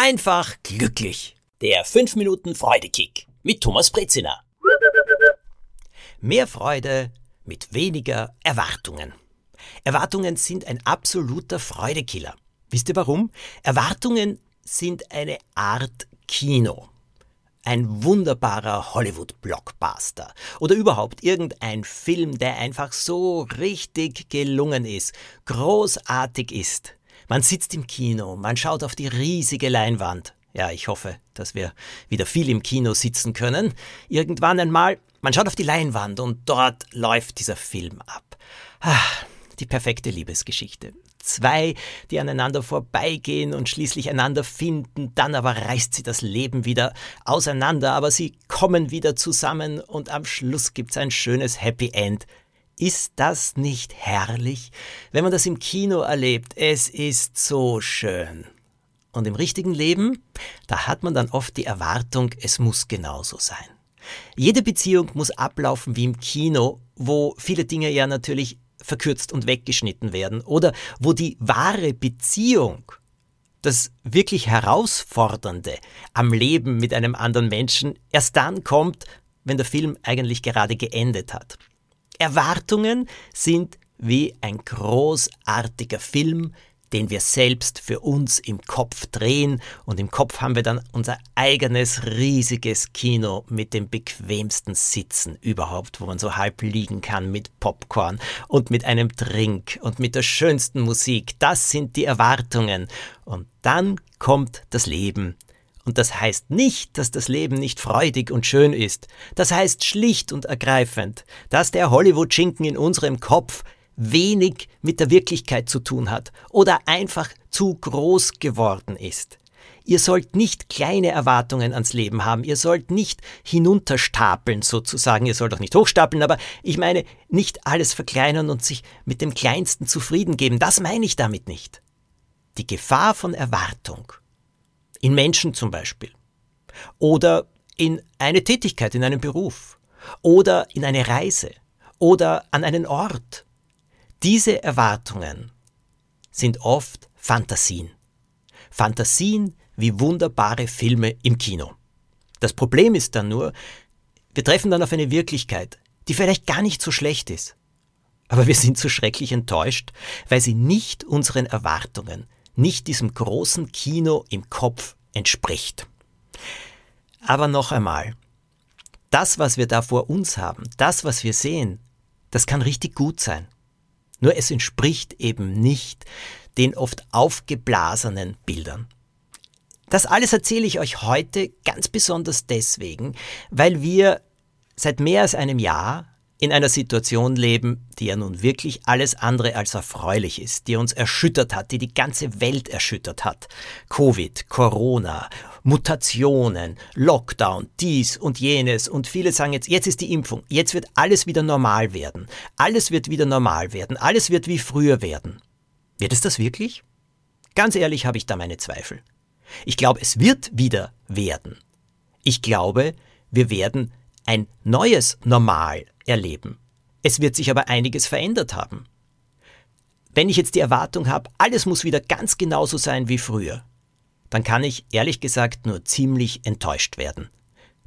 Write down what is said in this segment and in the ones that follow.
einfach glücklich. Der 5 Minuten Freudekick mit Thomas Brezina. Mehr Freude mit weniger Erwartungen. Erwartungen sind ein absoluter Freudekiller. Wisst ihr warum? Erwartungen sind eine Art Kino. Ein wunderbarer Hollywood-Blockbuster. Oder überhaupt irgendein Film, der einfach so richtig gelungen ist, großartig ist. Man sitzt im Kino, man schaut auf die riesige Leinwand. Ja, ich hoffe, dass wir wieder viel im Kino sitzen können. Irgendwann einmal, man schaut auf die Leinwand und dort läuft dieser Film ab. Ah, die perfekte Liebesgeschichte. Zwei, die aneinander vorbeigehen und schließlich einander finden, dann aber reißt sie das Leben wieder auseinander, aber sie kommen wieder zusammen und am Schluss gibt's ein schönes Happy End. Ist das nicht herrlich? Wenn man das im Kino erlebt, es ist so schön. Und im richtigen Leben, da hat man dann oft die Erwartung, es muss genauso sein. Jede Beziehung muss ablaufen wie im Kino, wo viele Dinge ja natürlich verkürzt und weggeschnitten werden oder wo die wahre Beziehung, das wirklich Herausfordernde am Leben mit einem anderen Menschen erst dann kommt, wenn der Film eigentlich gerade geendet hat. Erwartungen sind wie ein großartiger Film, den wir selbst für uns im Kopf drehen und im Kopf haben wir dann unser eigenes riesiges Kino mit dem bequemsten Sitzen überhaupt, wo man so halb liegen kann mit Popcorn und mit einem Drink und mit der schönsten Musik. Das sind die Erwartungen. Und dann kommt das Leben und das heißt nicht, dass das Leben nicht freudig und schön ist. Das heißt schlicht und ergreifend, dass der Hollywood-Schinken in unserem Kopf wenig mit der Wirklichkeit zu tun hat oder einfach zu groß geworden ist. Ihr sollt nicht kleine Erwartungen ans Leben haben, ihr sollt nicht hinunterstapeln sozusagen, ihr sollt auch nicht hochstapeln, aber ich meine nicht alles verkleinern und sich mit dem Kleinsten zufrieden geben, das meine ich damit nicht. Die Gefahr von Erwartung in Menschen zum Beispiel. Oder in eine Tätigkeit, in einen Beruf. Oder in eine Reise. Oder an einen Ort. Diese Erwartungen sind oft Fantasien. Fantasien wie wunderbare Filme im Kino. Das Problem ist dann nur, wir treffen dann auf eine Wirklichkeit, die vielleicht gar nicht so schlecht ist. Aber wir sind so schrecklich enttäuscht, weil sie nicht unseren Erwartungen, nicht diesem großen Kino im Kopf entspricht. Aber noch einmal, das, was wir da vor uns haben, das, was wir sehen, das kann richtig gut sein. Nur es entspricht eben nicht den oft aufgeblasenen Bildern. Das alles erzähle ich euch heute ganz besonders deswegen, weil wir seit mehr als einem Jahr in einer Situation leben, die ja nun wirklich alles andere als erfreulich ist, die uns erschüttert hat, die die ganze Welt erschüttert hat. Covid, Corona, Mutationen, Lockdown, dies und jenes und viele sagen jetzt, jetzt ist die Impfung, jetzt wird alles wieder normal werden. Alles wird wieder normal werden, alles wird wie früher werden. Wird es das wirklich? Ganz ehrlich habe ich da meine Zweifel. Ich glaube, es wird wieder werden. Ich glaube, wir werden ein neues Normal erleben. Es wird sich aber einiges verändert haben. Wenn ich jetzt die Erwartung habe, alles muss wieder ganz genauso sein wie früher, dann kann ich ehrlich gesagt nur ziemlich enttäuscht werden.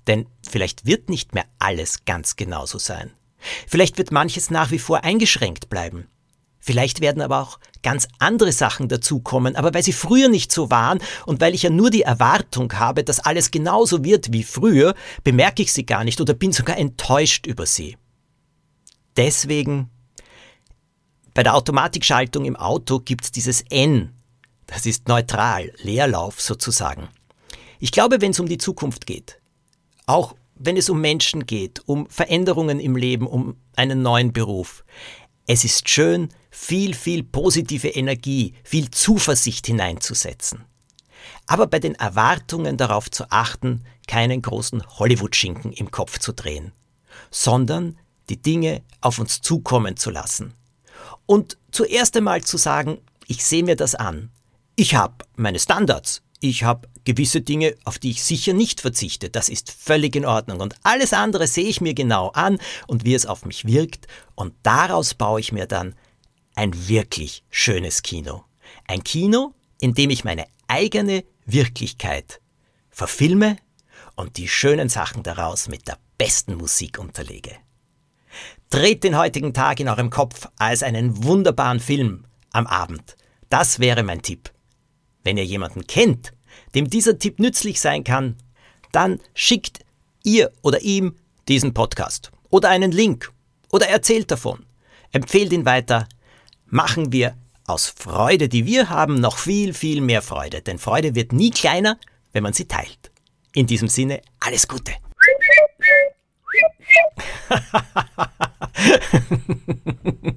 Denn vielleicht wird nicht mehr alles ganz genauso sein. Vielleicht wird manches nach wie vor eingeschränkt bleiben. Vielleicht werden aber auch ganz andere Sachen dazukommen, aber weil sie früher nicht so waren und weil ich ja nur die Erwartung habe, dass alles genauso wird wie früher, bemerke ich sie gar nicht oder bin sogar enttäuscht über sie. Deswegen, bei der Automatikschaltung im Auto gibt es dieses N. Das ist neutral, Leerlauf sozusagen. Ich glaube, wenn es um die Zukunft geht, auch wenn es um Menschen geht, um Veränderungen im Leben, um einen neuen Beruf, es ist schön, viel, viel positive Energie, viel Zuversicht hineinzusetzen. Aber bei den Erwartungen darauf zu achten, keinen großen Hollywood-Schinken im Kopf zu drehen, sondern die Dinge auf uns zukommen zu lassen. Und zuerst einmal zu sagen, ich sehe mir das an. Ich habe meine Standards. Ich habe gewisse Dinge, auf die ich sicher nicht verzichte. Das ist völlig in Ordnung. Und alles andere sehe ich mir genau an und wie es auf mich wirkt. Und daraus baue ich mir dann ein wirklich schönes Kino. Ein Kino, in dem ich meine eigene Wirklichkeit verfilme und die schönen Sachen daraus mit der besten Musik unterlege. Dreht den heutigen Tag in eurem Kopf als einen wunderbaren Film am Abend. Das wäre mein Tipp. Wenn ihr jemanden kennt, dem dieser Tipp nützlich sein kann, dann schickt ihr oder ihm diesen Podcast oder einen Link oder erzählt davon. Empfehlt ihn weiter. Machen wir aus Freude, die wir haben, noch viel, viel mehr Freude. Denn Freude wird nie kleiner, wenn man sie teilt. In diesem Sinne, alles Gute.